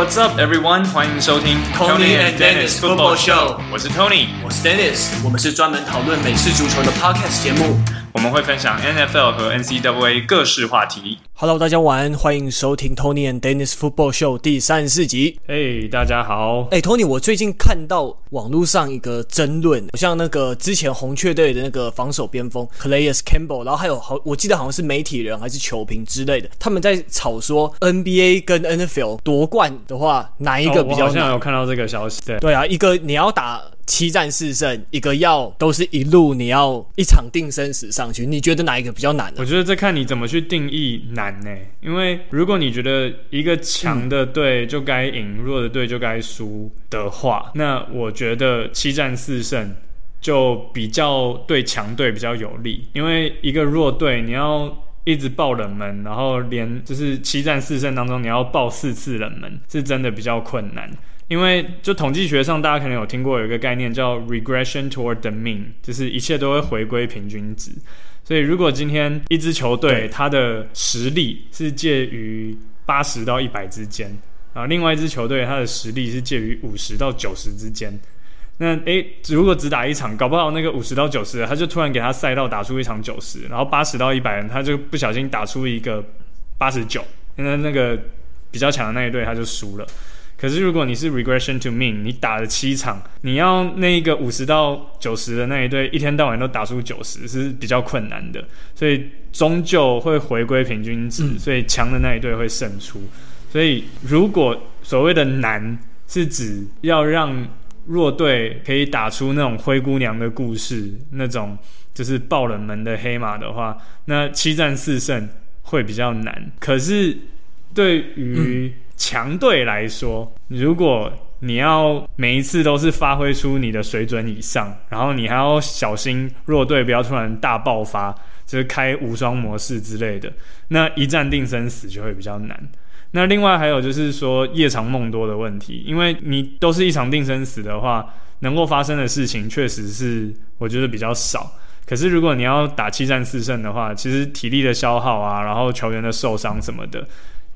What's up, everyone？欢迎收听 Tony and Dennis Football Show。我是 Tony，我是 Dennis。我们是专门讨论美式足球的 Podcast 节目。 我们会分享 NFL 和 NCAA 各式话题。Hello，大家晚安，欢迎收听 Tony and Dennis Football Show 第三十四集。嘿，hey, 大家好。哎，Tony，我最近看到网络上一个争论，像那个之前红雀队的那个防守边锋 Calais Campbell，然后还有好，我记得好像是媒体人还是球评之类的，他们在吵说 NBA 跟 NFL 夺冠的话，哪一个比较我好像有看到这个消息。对，对啊，一个你要打。七战四胜，一个要都是一路，你要一场定生死上去，你觉得哪一个比较难？我觉得这看你怎么去定义难呢？因为如果你觉得一个强的队就该赢，弱的队就该输的话，那我觉得七战四胜就比较对强队比较有利。因为一个弱队，你要一直爆冷门，然后连就是七战四胜当中你要爆四次冷门，是真的比较困难。因为就统计学上，大家可能有听过有一个概念叫 regression toward the mean，就是一切都会回归平均值。所以如果今天一支球队它的实力是介于八十到一百之间，啊，另外一支球队它的实力是介于五十到九十之间，那诶，如果只打一场，搞不好那个五十到九十，他就突然给他赛道打出一场九十，然后八十到一百人，他就不小心打出一个八十九，那那个比较强的那一队他就输了。可是如果你是 regression to mean，你打了七场，你要那一个五十到九十的那一队一天到晚都打出九十是比较困难的，所以终究会回归平均值，嗯、所以强的那一队会胜出。所以如果所谓的难是指要让弱队可以打出那种灰姑娘的故事，那种就是爆冷门的黑马的话，那七战四胜会比较难。可是对于、嗯强队来说，如果你要每一次都是发挥出你的水准以上，然后你还要小心弱队不要突然大爆发，就是开无双模式之类的，那一战定生死就会比较难。那另外还有就是说夜长梦多的问题，因为你都是一场定生死的话，能够发生的事情确实是我觉得比较少。可是如果你要打七战四胜的话，其实体力的消耗啊，然后球员的受伤什么的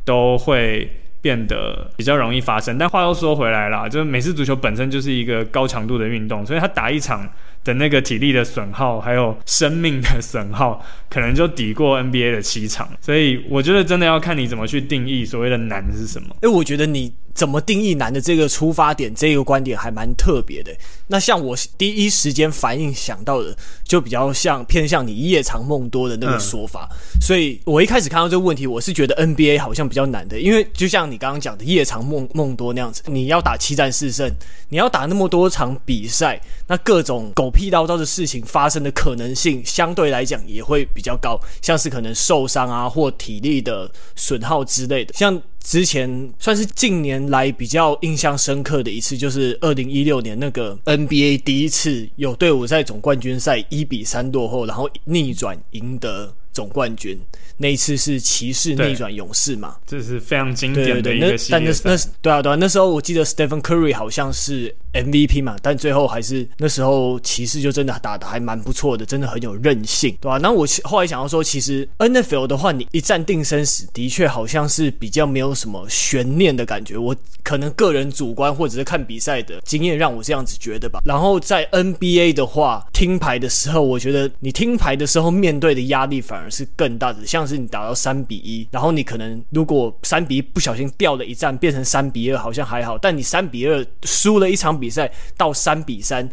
都会。变得比较容易发生，但话又说回来了，就是美式足球本身就是一个高强度的运动，所以他打一场的那个体力的损耗，还有生命的损耗，可能就抵过 NBA 的七场。所以我觉得真的要看你怎么去定义所谓的难是什么。哎，我觉得你。怎么定义难的这个出发点，这个观点还蛮特别的。那像我第一时间反应想到的，就比较像偏向你夜长梦多的那个说法。嗯、所以我一开始看到这个问题，我是觉得 NBA 好像比较难的，因为就像你刚刚讲的夜长梦梦多那样子，你要打七战四胜，你要打那么多场比赛，那各种狗屁叨叨的事情发生的可能性，相对来讲也会比较高，像是可能受伤啊，或体力的损耗之类的，像。之前算是近年来比较印象深刻的一次，就是二零一六年那个 NBA 第一次有队伍在总冠军赛一比三落后，然后逆转赢得总冠军。那一次是骑士逆转勇士嘛？这是非常经典的一个系列赛。但那那对啊对啊，那时候我记得 Stephen Curry 好像是 MVP 嘛，但最后还是那时候骑士就真的打的还蛮不错的，真的很有韧性，对吧、啊？那我后来想要说，其实 NFL 的话，你一战定生死，的确好像是比较没有什么悬念的感觉。我可能个人主观或者是看比赛的经验让我这样子觉得吧。然后在 NBA 的话，听牌的时候，我觉得你听牌的时候面对的压力反而是更大的，像。是你打到三比一，然后你可能如果三比一不小心掉了一战，变成三比二，好像还好。但你三比二输了一场比赛到三比三，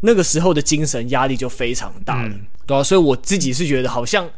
那个时候的精神压力就非常大了，嗯、对啊，所以我自己是觉得好像。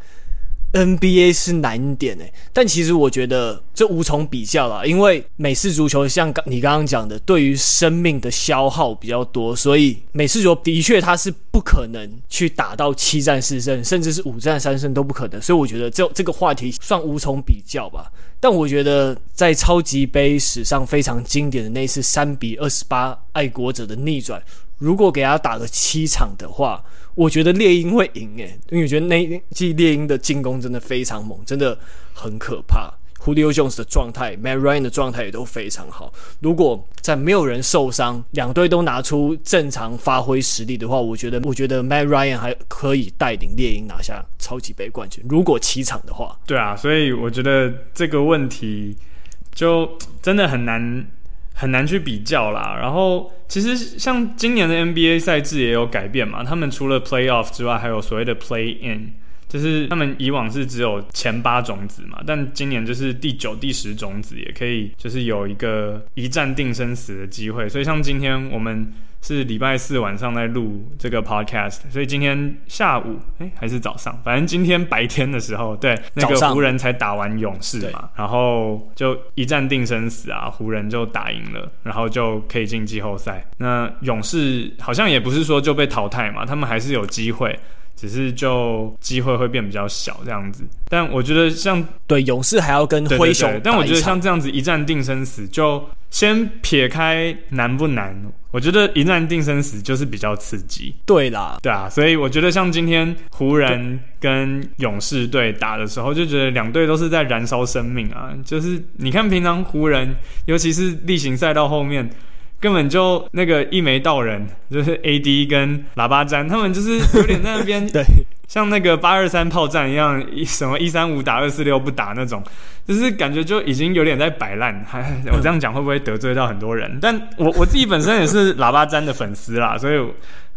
NBA 是难点诶，但其实我觉得这无从比较啦，因为美式足球像刚你刚刚讲的，对于生命的消耗比较多，所以美式足球的确它是不可能去打到七战四胜，甚至是五战三胜都不可能。所以我觉得这这个话题算无从比较吧。但我觉得在超级杯史上非常经典的那次三比二十八爱国者的逆转，如果给他打个七场的话。我觉得猎鹰会赢诶，因为我觉得那季猎鹰的进攻真的非常猛，真的很可怕。Julio Jones 的状态，Matt Ryan 的状态也都非常好。如果在没有人受伤，两队都拿出正常发挥实力的话，我觉得，我觉得 Matt Ryan 还可以带领猎鹰拿下超级杯冠军。如果七场的话，对啊，所以我觉得这个问题就真的很难很难去比较啦。然后其实像今年的 NBA 赛制也有改变嘛，他们除了 Playoff 之外，还有所谓的 Play In。就是他们以往是只有前八种子嘛，但今年就是第九、第十种子也可以，就是有一个一战定生死的机会。所以像今天我们是礼拜四晚上在录这个 podcast，所以今天下午哎、欸、还是早上，反正今天白天的时候，对那个湖人才打完勇士嘛，然后就一战定生死啊，湖人就打赢了，然后就可以进季后赛。那勇士好像也不是说就被淘汰嘛，他们还是有机会。只是就机会会变比较小这样子，但我觉得像对勇士还要跟灰熊，但我觉得像这样子一战定生死，就先撇开难不难，我觉得一战定生死就是比较刺激。对啦，对啊，所以我觉得像今天湖人跟勇士队打的时候，就觉得两队都是在燃烧生命啊。就是你看平常湖人，尤其是例行赛到后面。根本就那个一眉道人，就是 AD 跟喇叭詹，他们就是有点在那边，对，像那个八二三炮战一样，一什么一三五打二四六不打那种，就是感觉就已经有点在摆烂。还我这样讲会不会得罪到很多人？但我我自己本身也是喇叭詹的粉丝啦，所以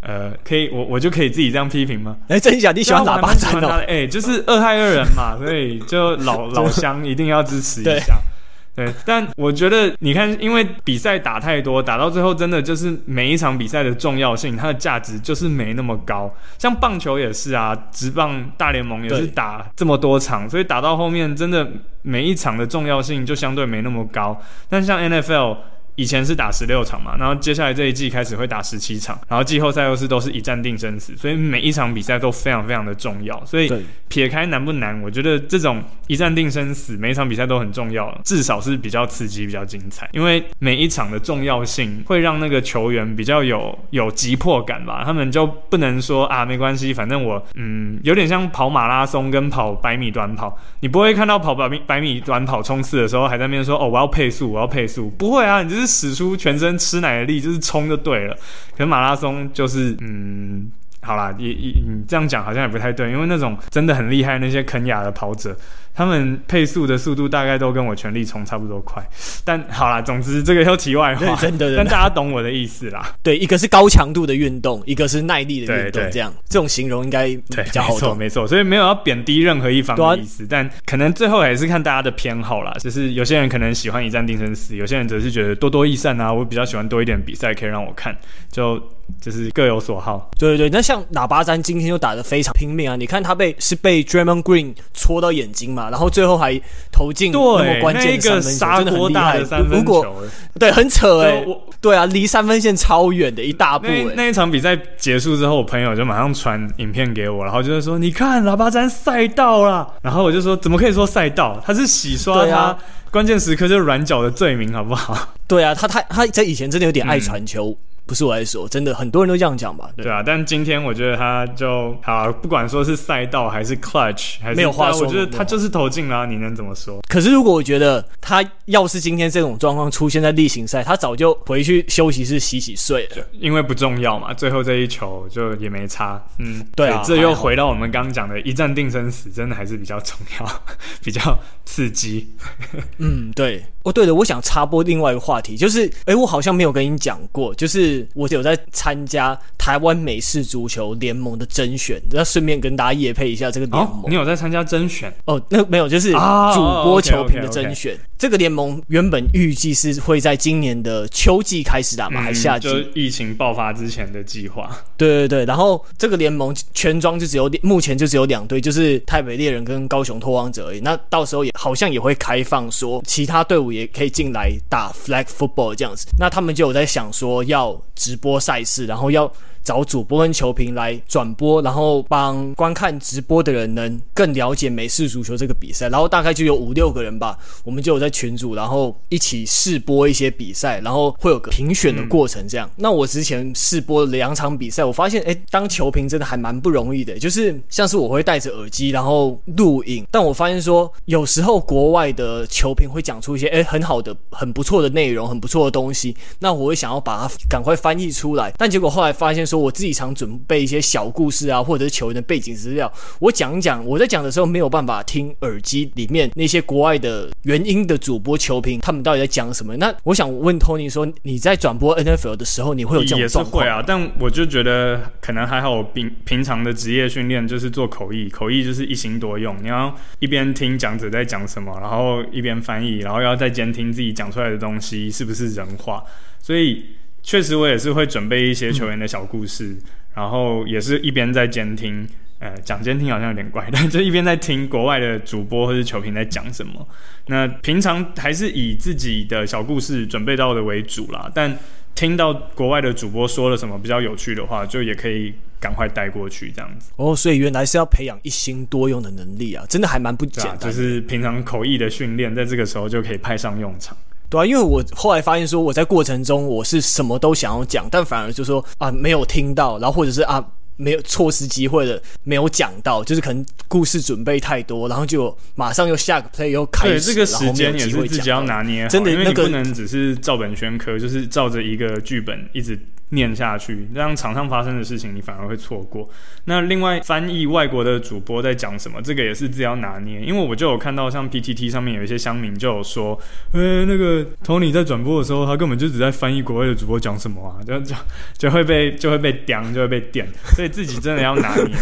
呃，可以我我就可以自己这样批评吗？哎、欸，真假？你喜欢喇叭詹哦？哎、欸，就是二害二人嘛，所以就老老乡一定要支持一下。对，但我觉得你看，因为比赛打太多，打到最后真的就是每一场比赛的重要性，它的价值就是没那么高。像棒球也是啊，职棒大联盟也是打这么多场，所以打到后面真的每一场的重要性就相对没那么高。但像 NFL。以前是打十六场嘛，然后接下来这一季开始会打十七场，然后季后赛又是都是一战定生死，所以每一场比赛都非常非常的重要。所以撇开难不难，我觉得这种一战定生死，每一场比赛都很重要，至少是比较刺激、比较精彩。因为每一场的重要性会让那个球员比较有有急迫感吧，他们就不能说啊没关系，反正我嗯有点像跑马拉松跟跑百米短跑，你不会看到跑百米百米短跑冲刺的时候还在那边说哦我要配速，我要配速，不会啊，你就是。使出全身吃奶的力，就是冲就对了。可是马拉松就是，嗯，好啦，也也你这样讲好像也不太对，因为那种真的很厉害那些肯雅的跑者。他们配速的速度大概都跟我全力冲差不多快，但好啦，总之这个又题外话，真的，但大家懂我的意思啦。对，一个是高强度的运动，一个是耐力的运动，这样这种形容应该比较好懂。没错，没错，所以没有要贬低任何一方的意思，啊、但可能最后还是看大家的偏好啦。就是有些人可能喜欢一战定生死，有些人则是觉得多多益善啊，我比较喜欢多一点比赛可以让我看，就就是各有所好。对对对，那像喇叭詹今天就打得非常拼命啊！你看他被是被 Draymond Green 戳到眼睛嘛？然后最后还投进那么关键的三分球，真的很厉害。如果对很扯哎、欸，对啊，离三分线超远的一大步、欸。那一场比赛结束之后，我朋友就马上传影片给我，然后就是说：“你看喇叭詹赛道了。”然后我就说：“怎么可以说赛道？他是洗刷他关键时刻就是软脚的罪名，好不好？” 对啊，他他他在以前真的有点爱传球。嗯不是我来说，真的很多人都这样讲吧？对，对啊，但今天我觉得他就好，不管说是赛道还是 clutch，还是没有话说，我觉得他就是投进了，你能怎么说？可是如果我觉得他要是今天这种状况出现在例行赛，他早就回去休息室洗洗睡了，因为不重要嘛，最后这一球就也没差。嗯，对啊，这又回到我们刚刚讲的一战定生死，真的还是比较重要，比较刺激。嗯，对。哦，对了，我想插播另外一个话题，就是，哎，我好像没有跟你讲过，就是我有在参加台湾美式足球联盟的甄选，要顺便跟大家夜配一下这个联盟。哦，你有在参加甄选？哦，那没有，就是主播球评的甄选。哦 okay, okay, okay. 这个联盟原本预计是会在今年的秋季开始打嘛，还是夏季？就疫情爆发之前的计划。对对对，然后这个联盟全装就只有目前就只有两队，就是台北猎人跟高雄拓荒者而已。那到时候也好像也会开放说其他队伍也可以进来打 flag football 这样子。那他们就有在想说要直播赛事，然后要。找主播跟球评来转播，然后帮观看直播的人能更了解美式足球这个比赛。然后大概就有五六个人吧，我们就有在群组，然后一起试播一些比赛，然后会有个评选的过程。这样，那我之前试播两场比赛，我发现，诶，当球评真的还蛮不容易的。就是像是我会戴着耳机，然后录影，但我发现说，有时候国外的球评会讲出一些诶很好的、很不错的内容，很不错的东西，那我会想要把它赶快翻译出来，但结果后来发现说。我自己常准备一些小故事啊，或者是球员的背景资料，我讲讲。我在讲的时候没有办法听耳机里面那些国外的原音的的主播、球评，他们到底在讲什么？那我想问 Tony 说，你在转播 NFL 的时候，你会有这种状况？也是会啊，但我就觉得可能还好。平平常的职业训练就是做口译，口译就是一心多用，你要一边听讲者在讲什么，然后一边翻译，然后要再监听自己讲出来的东西是不是人话。所以确实我也是会准备一些球员的小故事，嗯、然后也是一边在监听。呃，讲监听好像有点怪，但就一边在听国外的主播或者球评在讲什么。那平常还是以自己的小故事准备到的为主啦。但听到国外的主播说了什么比较有趣的话，就也可以赶快带过去这样子。哦，所以原来是要培养一心多用的能力啊，真的还蛮不简单。就是平常口译的训练，在这个时候就可以派上用场。对啊，因为我后来发现说，我在过程中我是什么都想要讲，但反而就说啊，没有听到，然后或者是啊。没有错失机会的，没有讲到，就是可能故事准备太多，然后就马上又下个 play 又开始，对，这个时间也是自己要拿捏好，真的，因为你不能只是照本宣科，就是照着一个剧本一直。念下去，让场上发生的事情你反而会错过。那另外翻译外国的主播在讲什么，这个也是自己要拿捏。因为我就有看到像 PTT 上面有一些乡民就有说，呃、欸，那个 Tony 在转播的时候，他根本就只在翻译国外的主播讲什么啊，就就就会被就会被刁，就会被电。所以自己真的要拿捏。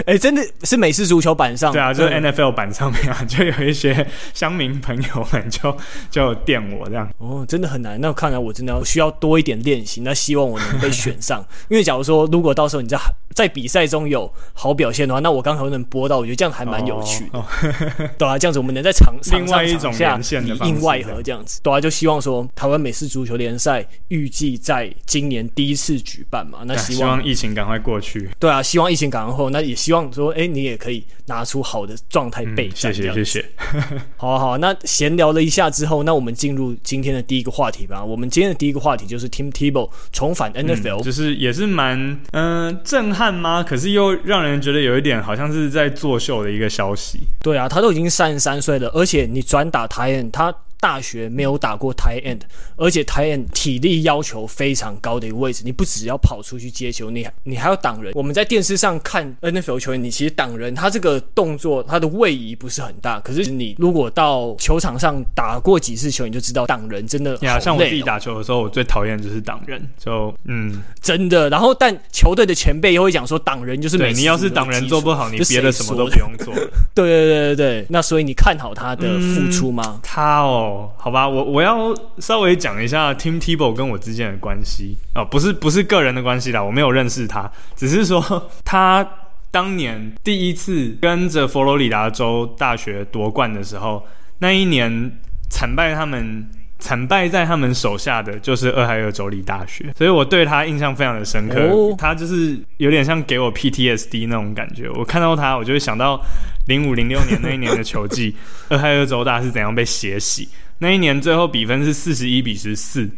哎、欸，真的是美式足球版上，对啊，就是 NFL 版上面啊，就有一些乡民朋友们就 就电我这样。哦，真的很难。那看来我真的要需要多一点练习。那希望我能被选上，因为假如说如果到时候你在在比赛中有好表现的话，那我刚好能播到，我觉得这样还蛮有趣的，哦哦、对啊，这样子我们能在场场上场下里应外合这样子，对啊，就希望说台湾美式足球联赛预计在今年第一次举办嘛，那希望，疫情赶快过去，对啊，希望疫情赶快后，那也希望说，哎、欸，你也可以拿出好的状态备战，谢谢谢谢，好啊好啊，那闲聊了一下之后，那我们进入今天的第一个话题吧，我们今天的第一个话题就是 Tim Tebow 重返 NFL。嗯、就是也是蛮嗯、呃、震撼吗？可是又让人觉得有一点好像是在作秀的一个消息。对啊，他都已经三十三岁了，而且你转打台 N 他。大学没有打过 tight end，而且 tight end 体力要求非常高的一个位置，你不只要跑出去接球，你你还要挡人。我们在电视上看 NFL 球员，你其实挡人，他这个动作他的位移不是很大，可是你如果到球场上打过几次球，你就知道挡人真的好累哦。像我自己打球的时候，我最讨厌就是挡人，就嗯，真的。然后但球队的前辈又会讲说，挡人就是对。你要是挡人做不好，你别的什么都不用做。对对对对对，那所以你看好他的付出吗？嗯、他哦。哦，好吧，我我要稍微讲一下 Tim Tebow 跟我之间的关系啊，不是不是个人的关系啦，我没有认识他，只是说 他当年第一次跟着佛罗里达州大学夺冠的时候，那一年惨败他们。惨败在他们手下的就是俄亥俄州立大学，所以我对他印象非常的深刻。哦、他就是有点像给我 PTSD 那种感觉。我看到他，我就会想到零五零六年那一年的球季，俄亥俄州大是怎样被血洗。那一年最后比分是四十一比十四，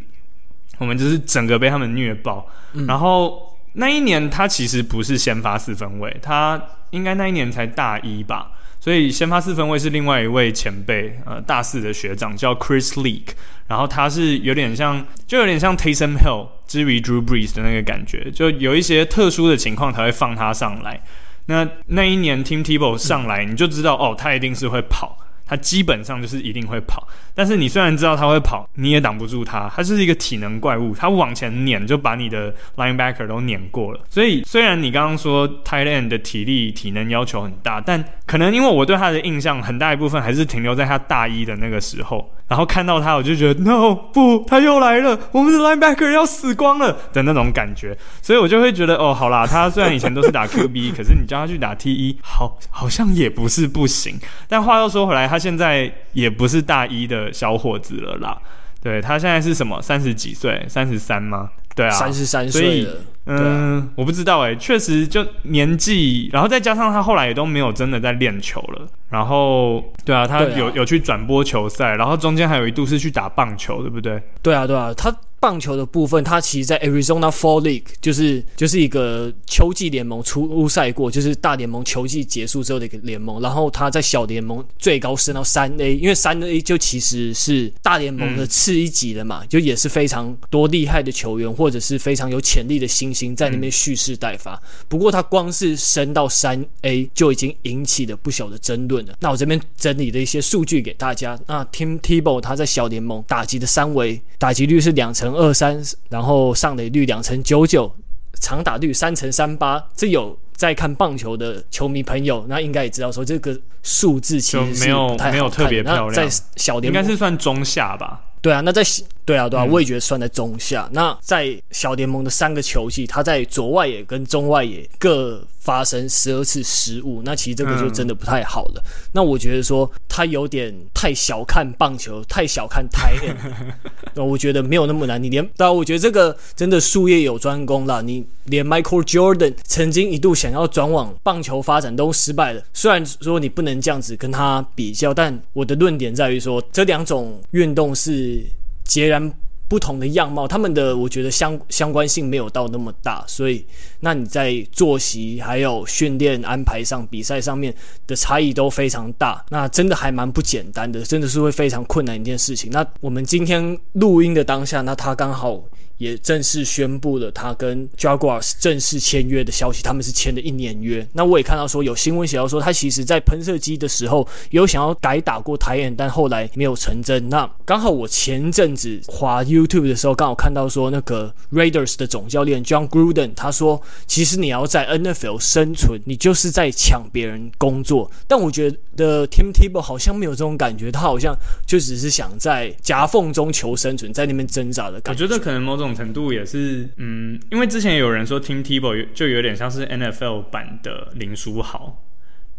我们就是整个被他们虐爆。嗯、然后那一年他其实不是先发四分卫，他应该那一年才大一吧。所以先发四分卫是另外一位前辈，呃，大四的学长叫 Chris Leak，然后他是有点像，就有点像 Taysom Hill 之于 Drew Brees 的那个感觉，就有一些特殊的情况才会放他上来。那那一年 Tim Tebow 上来，你就知道哦，他一定是会跑。他基本上就是一定会跑，但是你虽然知道他会跑，你也挡不住他。他就是一个体能怪物，他往前碾就把你的 linebacker 都碾过了。所以虽然你刚刚说 tight end 的体力、体能要求很大，但可能因为我对他的印象很大一部分还是停留在他大一的那个时候。然后看到他，我就觉得 no 不，他又来了，我们的 linebacker 要死光了的那种感觉，所以我就会觉得哦，好啦，他虽然以前都是打 QB，可是你叫他去打 TE，好，好像也不是不行。但话又说回来，他现在也不是大一的小伙子了啦，对，他现在是什么？三十几岁？三十三吗？对啊，三十三岁了。嗯，啊、我不知道哎、欸，确实就年纪，然后再加上他后来也都没有真的在练球了。然后，对啊，他有、啊、有去转播球赛，然后中间还有一度是去打棒球，对不对？对啊，对啊，他棒球的部分，他其实，在 Arizona Fall League 就是就是一个秋季联盟出赛过，就是大联盟球季结束之后的一个联盟。然后他在小联盟最高升到三 A，因为三 A 就其实是大联盟的次一级的嘛，就也是非常多厉害的球员或者是非常有潜力的新星在那边蓄势待发。不过他光是升到三 A 就已经引起了不小的争论了。那我这边整理的一些数据给大家。那 Tim Tebow 他在小联盟打击的三围打击率是两成二三，然后上垒率两成九九，长打率三成三八。这有在看棒球的球迷朋友，那应该也知道说这个数字其实没有没有特别漂亮。在小应该是算中下吧？对啊，那在对啊对啊，我也觉得算在中下。嗯、那在小联盟的三个球季，他在左外野跟中外野各发生十二次失误，那其实这个就真的不太好了。嗯、那我觉得说他有点太小看棒球，太小看 tight end。那我觉得没有那么难。你连，当然我觉得这个真的术业有专攻啦。你连 Michael Jordan 曾经一度想要转往棒球发展都失败了。虽然说你不能这样子跟他比较，但我的论点在于说这两种运动是截然。不同的样貌，他们的我觉得相相关性没有到那么大，所以那你在作息还有训练安排上、比赛上面的差异都非常大，那真的还蛮不简单的，真的是会非常困难一件事情。那我们今天录音的当下，那他刚好。也正式宣布了他跟 Jaguars 正式签约的消息，他们是签了一年约。那我也看到说有新闻写到说，他其实在喷射机的时候有想要改打过 tight end，但后来没有成真。那刚好我前阵子滑 YouTube 的时候，刚好看到说那个 Raiders 的总教练 John Gruden 他说，其实你要在 NFL 生存，你就是在抢别人工作。但我觉得 Tim Tebow 好像没有这种感觉，他好像就只是想在夹缝中求生存，在那边挣扎的感觉。我觉得可能某种。程度也是，嗯，因为之前有人说 Tim Tebow 就有点像是 NFL 版的林书豪，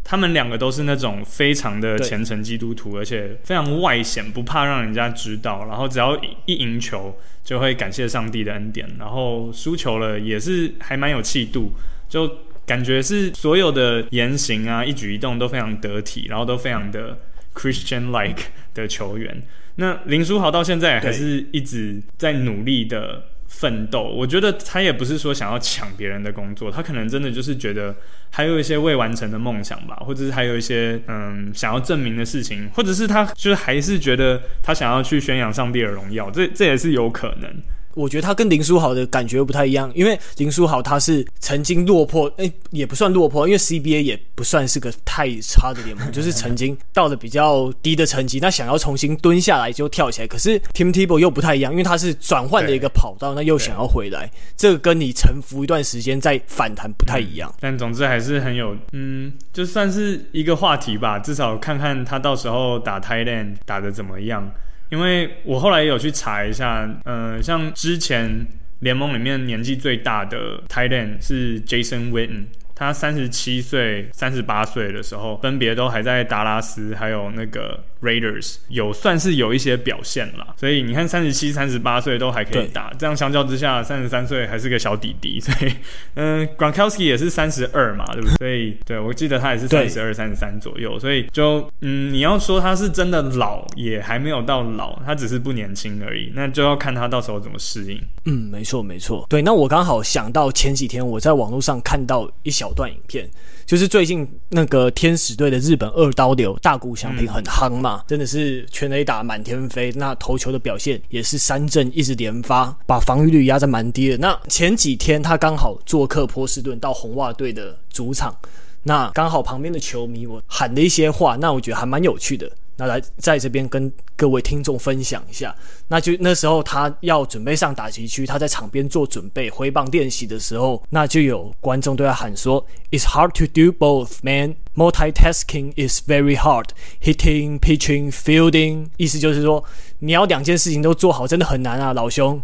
他们两个都是那种非常的虔诚基督徒，而且非常外显，不怕让人家知道，然后只要一赢球就会感谢上帝的恩典，然后输球了也是还蛮有气度，就感觉是所有的言行啊、一举一动都非常得体，然后都非常的 Christian-like 的球员。那林书豪到现在还是一直在努力的奋斗。我觉得他也不是说想要抢别人的工作，他可能真的就是觉得还有一些未完成的梦想吧，或者是还有一些嗯想要证明的事情，或者是他就是还是觉得他想要去宣扬上帝的荣耀，这这也是有可能。我觉得他跟林书豪的感觉不太一样，因为林书豪他是曾经落魄，哎、也不算落魄，因为 CBA 也不算是个太差的联盟，就是曾经到了比较低的成绩，那想要重新蹲下来就跳起来。可是 Tim Tebow 又不太一样，因为他是转换了一个跑道，那又想要回来，这个跟你沉浮一段时间再反弹不太一样。但总之还是很有，嗯，就算是一个话题吧，至少看看他到时候打 tight end 打得怎么样。因为我后来也有去查一下，呃，像之前联盟里面年纪最大的 tight end 是 Jason Witten。他三十七岁、三十八岁的时候，分别都还在达拉斯，还有那个 Raiders 有算是有一些表现了。所以你看，三十七、三十八岁都还可以打，这样相较之下，三十三岁还是个小弟弟。所以，嗯、呃、Gronkowski 也是三十二嘛，对不对？所以，对我记得他也是三十二、三十三左右。所以，就嗯，你要说他是真的老，也还没有到老，他只是不年轻而已。那就要看他到时候怎么适应。嗯，没错，没错。对，那我刚好想到前几天我在网络上看到一小。段影片就是最近那个天使队的日本二刀流大谷翔平很夯嘛，真的是全垒打满天飞，那投球的表现也是三振一直连发，把防御率压在蛮低的。那前几天他刚好做客波士顿到红袜队的主场，那刚好旁边的球迷我喊的一些话，那我觉得还蛮有趣的。那来在这边跟各位听众分享一下，那就那时候他要准备上打击区，他在场边做准备挥棒练习的时候，那就有观众对他喊说：“It's hard to do both, man. Multitasking is very hard. Hitting, pitching, fielding。”意思就是说，你要两件事情都做好，真的很难啊，老兄。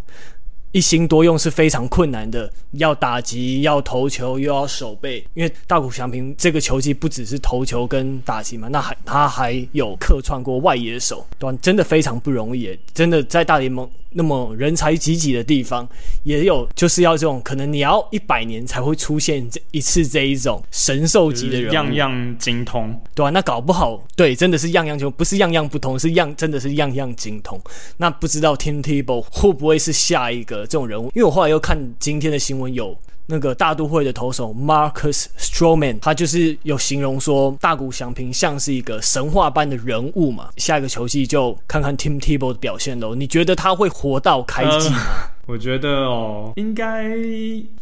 一心多用是非常困难的，要打击，要投球，又要守备。因为大谷翔平这个球技不只是投球跟打击嘛，那还他还有客串过外野手，对吧？真的非常不容易，真的在大联盟那么人才济济的地方，也有就是要这种可能你要一百年才会出现这一次这一种神兽级的人，样样精通，对吧？那搞不好对，真的是样样精，不是样样不通，是样真的是样样精通。那不知道 Tim Tebow 会不会是下一个？这种人物，因为我后来又看今天的新闻，有那个大都会的投手 Marcus Stroman，他就是有形容说大谷翔平像是一个神话般的人物嘛。下一个球季就看看 Tim Tebow 的表现喽。你觉得他会活到开季吗？我觉得哦，应该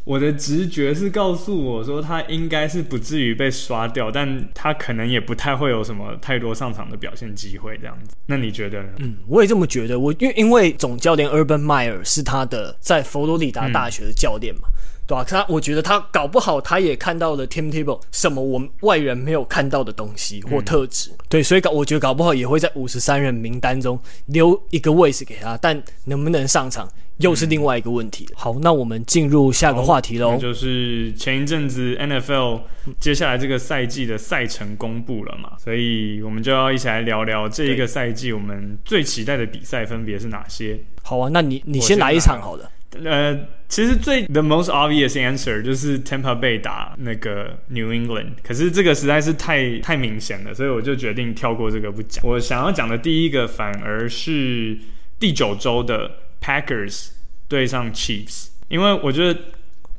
我的直觉是告诉我说他应该是不至于被刷掉，但他可能也不太会有什么太多上场的表现机会这样子。那你觉得呢？嗯，我也这么觉得。我因为因为总教练 Urban Meyer 是他的在佛罗里达大学的教练嘛，嗯、对吧、啊？他我觉得他搞不好他也看到了 Tim Table 什么我们外人没有看到的东西或特质，嗯、对，所以搞我觉得搞不好也会在五十三人名单中留一个位置给他，但能不能上场？又是另外一个问题。好，那我们进入下个话题喽。就是前一阵子 NFL 接下来这个赛季的赛程公布了嘛，所以我们就要一起来聊聊这一个赛季我们最期待的比赛分别是哪些。好啊，那你你先来一场好了。呃，其实最 the most obvious answer 就是 Tampa Bay 打那个 New England，可是这个实在是太太明显了，所以我就决定跳过这个不讲。我想要讲的第一个反而是第九周的。Packers 对上 Chiefs，因为我觉得，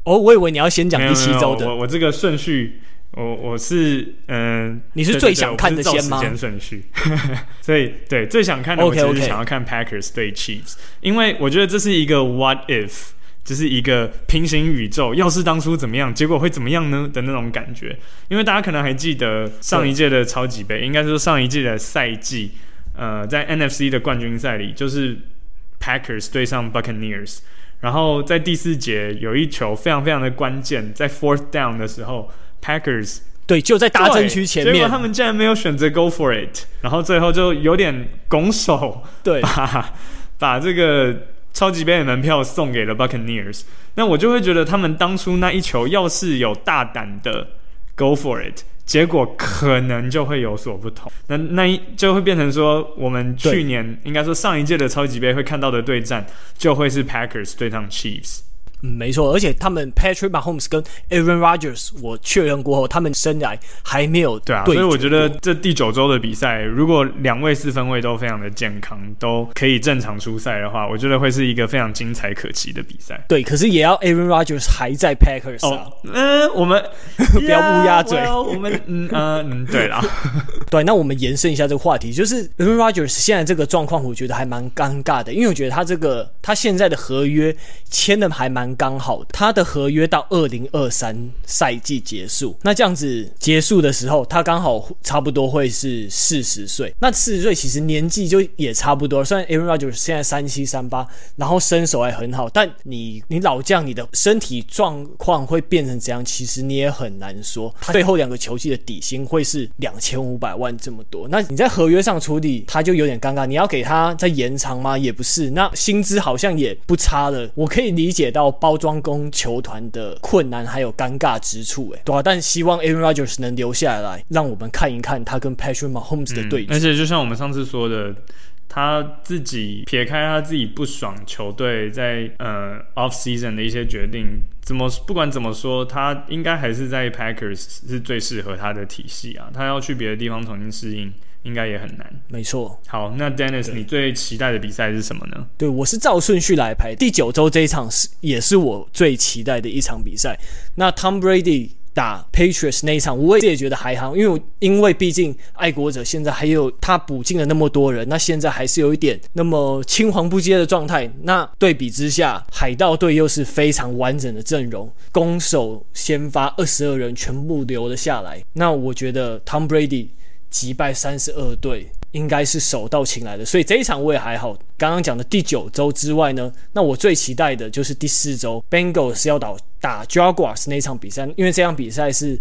哦，我以为你要先讲第七周的。我我这个顺序，我我是嗯，呃、你是最想看的先吗？时间顺序，所以对最想看的，我其实想要看 Packers 对 Chiefs，因为我觉得这是一个 What if，就是一个平行宇宙，要是当初怎么样，结果会怎么样呢的那种感觉。因为大家可能还记得上一届的超级杯，应该说上一届的赛季，呃，在 NFC 的冠军赛里，就是。Packers 对上 Buccaneers，然后在第四节有一球非常非常的关键，在 Fourth Down 的时候，Packers 对就在大禁区前面，结果他们竟然没有选择 Go for it，然后最后就有点拱手，对，把 把这个超级杯的门票送给了 Buccaneers，那我就会觉得他们当初那一球要是有大胆的 Go for it。结果可能就会有所不同，那那一就会变成说，我们去年应该说上一届的超级杯会看到的对战，就会是 Packers 对上 Chiefs。嗯，没错，而且他们 Patrick Mahomes 跟 Aaron Rodgers，我确认过后，他们生涯还没有对啊，所以我觉得这第九周的比赛，如果两位四分卫都非常的健康，都可以正常出赛的话，我觉得会是一个非常精彩可期的比赛。对，可是也要 Aaron Rodgers 还在 Packers 啊。嗯、呃，我们 不要乌鸦嘴，yeah, well, 我们嗯呃嗯，对啦，对，那我们延伸一下这个话题，就是 Aaron Rodgers 现在这个状况，我觉得还蛮尴尬的，因为我觉得他这个他现在的合约签的还蛮。刚好他的合约到二零二三赛季结束，那这样子结束的时候，他刚好差不多会是四十岁。那四十岁其实年纪就也差不多。虽然 Aaron Rodgers 现在三七三八，然后身手还很好，但你你老将，你的身体状况会变成怎样？其实你也很难说。他最后两个球季的底薪会是两千五百万这么多，那你在合约上处理他就有点尴尬。你要给他再延长吗？也不是。那薪资好像也不差了，我可以理解到。包装工球团的困难还有尴尬之处，哎，对啊，但希望 Aaron Rodgers 能留下来，让我们看一看他跟 Patrick Mahomes 的对决。而且就像我们上次说的，他自己撇开他自己不爽球队在呃 off season 的一些决定，怎么不管怎么说，他应该还是在 Packers 是最适合他的体系啊。他要去别的地方重新适应。应该也很难，没错。好，那 Dennis，你最期待的比赛是什么呢？对，我是照顺序来排。第九周这一场是也是我最期待的一场比赛。那 Tom Brady 打 Patriots 那一场，我也觉得还好，因为因为毕竟爱国者现在还有他补进了那么多人，那现在还是有一点那么青黄不接的状态。那对比之下，海盗队又是非常完整的阵容，攻守先发二十二人全部留了下来。那我觉得 Tom Brady。击败三十二队，应该是手到擒来的，所以这一场我也还好。刚刚讲的第九周之外呢，那我最期待的就是第四周，Bengals 要打打 Jaguars 那场比赛，因为这场比赛是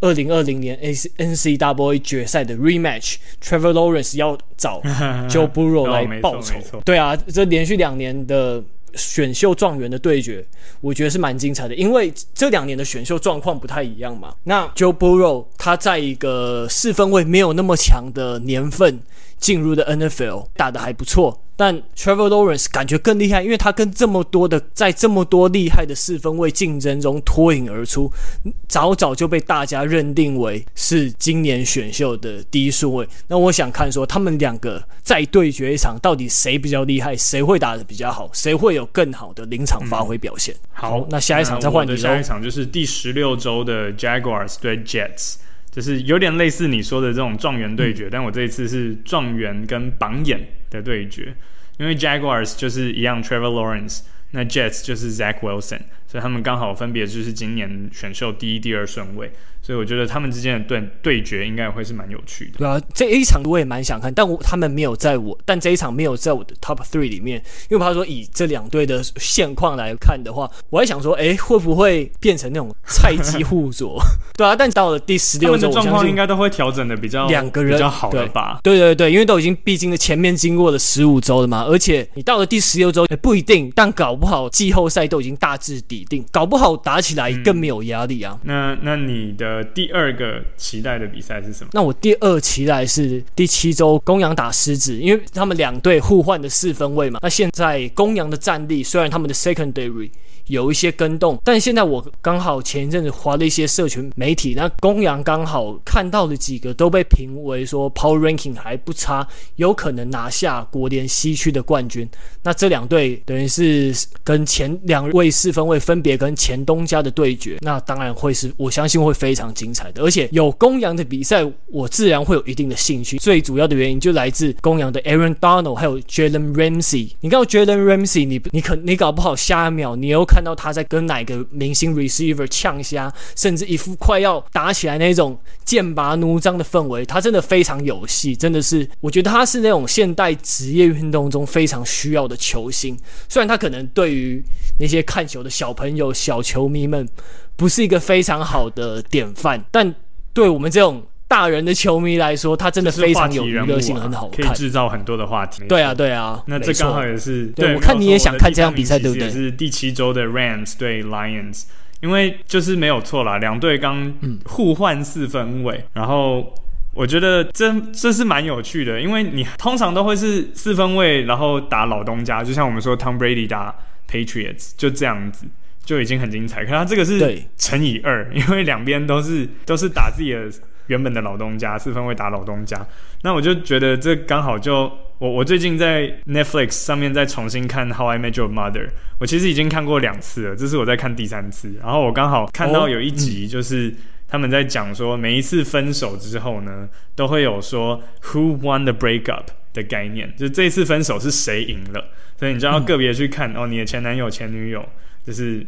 二零二零年 A N C W A 决赛的 rematch，Trevor Lawrence 要找 Joe Burrow 来报仇。对啊，这连续两年的选秀状元的对决，我觉得是蛮精彩的，因为这两年的选秀状况不太一样嘛。那 Joe Burrow 他在一个四分位没有那么强的年份进入的 NFL，打得还不错。但 Trevor Lawrence 感觉更厉害，因为他跟这么多的在这么多厉害的四分卫竞争中脱颖而出，早早就被大家认定为是今年选秀的第一顺位。那我想看说他们两个再对决一场，到底谁比较厉害，谁会打得比较好，谁会有更好的临场发挥表现。嗯、好，那下一场再换你。下一场就是第十六周的 Jaguars 对 Jets，就是有点类似你说的这种状元对决，嗯、但我这一次是状元跟榜眼的对决，因为 Jaguars 就是一样 Trevor Lawrence，那 Jets 就是 Zach Wilson，所以他们刚好分别就是今年选秀第一、第二顺位。所以我觉得他们之间的对对决应该会是蛮有趣的。对啊，这一场我也蛮想看，但我他们没有在我，但这一场没有在我的 top three 里面，因为他说以这两队的现况来看的话，我还想说，哎，会不会变成那种菜鸡互啄？对啊，但到了第十六周，状况应该都会调整的比较两个人比较好的吧？对对对，因为都已经毕竟的前面经过了十五周了嘛，而且你到了第十六周也不一定，但搞不好季后赛都已经大致底定，搞不好打起来更没有压力啊。嗯、那那你的第二个。期待的比赛是什么？那我第二期待是第七周公羊打狮子，因为他们两队互换的四分位嘛。那现在公羊的战力虽然他们的 secondary。有一些跟动，但现在我刚好前一阵子滑了一些社群媒体，那公羊刚好看到的几个都被评为说 Power Ranking 还不差，有可能拿下国联西区的冠军。那这两队等于是跟前两位四分位分别跟前东家的对决，那当然会是我相信会非常精彩的。而且有公羊的比赛，我自然会有一定的兴趣。最主要的原因就来自公羊的 Aaron Donald 还有 Jalen Ramsey。你看到 Jalen Ramsey，你你可你搞不好下一秒你有可。看到他在跟哪个明星 receiver 呛虾，甚至一副快要打起来那种剑拔弩张的氛围，他真的非常有戏，真的是，我觉得他是那种现代职业运动中非常需要的球星。虽然他可能对于那些看球的小朋友、小球迷们不是一个非常好的典范，但对我们这种。大人的球迷来说，他真的非常有娱乐性，很好看，可以制造很多的话题。对啊，对啊，那这刚好也是。对，我看你也想看这场比赛，对不对？是第七周的 Rams 对 Lions，因为就是没有错啦，两队刚互换四分位，然后我觉得这这是蛮有趣的，因为你通常都会是四分卫，然后打老东家，就像我们说 Tom Brady 打 Patriots，就这样子就已经很精彩。可是他这个是乘以二，因为两边都是都是打自己的。原本的老东家四分卫打老东家，那我就觉得这刚好就我我最近在 Netflix 上面再重新看 How I Met Your Mother，我其实已经看过两次了，这是我在看第三次。然后我刚好看到有一集就是他们在讲说每一次分手之后呢，都会有说 Who won the breakup 的概念，就是这次分手是谁赢了，所以你就要个别去看哦，你的前男友前女友就是。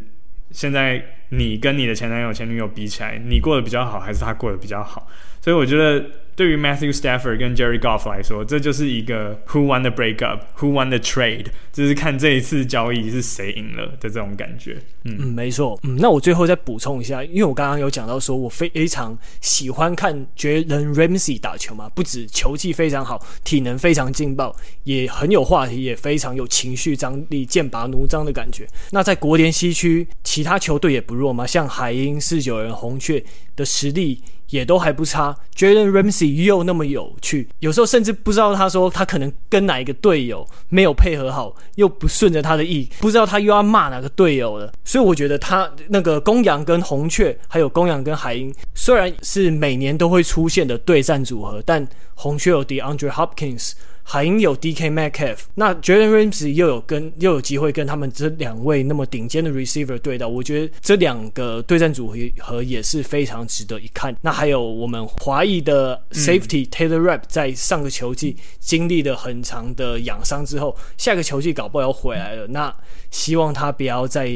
现在你跟你的前男友、前女友比起来，你过得比较好，还是他过得比较好？所以我觉得。对于 Matthew Stafford 跟 Jerry Goff 来说，这就是一个 Who won the breakup，Who won the trade，就是看这一次交易是谁赢了的这种感觉。嗯，嗯没错。嗯，那我最后再补充一下，因为我刚刚有讲到说，我非常喜欢看 Jalen Ramsey 打球嘛，不止球技非常好，体能非常劲爆，也很有话题，也非常有情绪张力，剑拔弩张的感觉。那在国联西区，其他球队也不弱嘛，像海鹰、四九人、红雀的实力。也都还不差，Jalen Ramsey 又那么有趣，有时候甚至不知道他说他可能跟哪一个队友没有配合好，又不顺着他的意，不知道他又要骂哪个队友了。所以我觉得他那个公羊跟红雀，还有公羊跟海鹰，虽然是每年都会出现的对战组合，但红雀有 DeAndre Hopkins。海鹰有 DK Metcalf，那 Jalen Ramsey 又有跟又有机会跟他们这两位那么顶尖的 receiver 对到，我觉得这两个对战组合也是非常值得一看。那还有我们华裔的 Safety、嗯、Taylor Rapp 在上个球季经历了很长的养伤之后，下个球季搞不好要回来了。那希望他不要再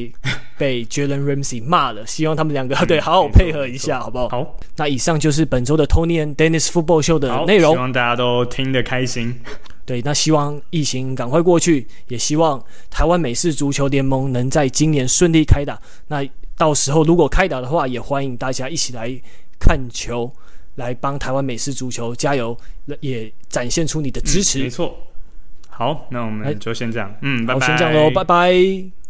被 Jalen Ramsey 骂了，希望他们两个、嗯、对好好配合一下，好不好？好。那以上就是本周的 Tony and Dennis Football Show 的内容，希望大家都听得开心。对，那希望疫情赶快过去，也希望台湾美式足球联盟能在今年顺利开打。那到时候如果开打的话，也欢迎大家一起来看球，来帮台湾美式足球加油，也展现出你的支持。嗯、没错。好，那我们就先这样，嗯，拜拜。好，先这样喽，拜拜。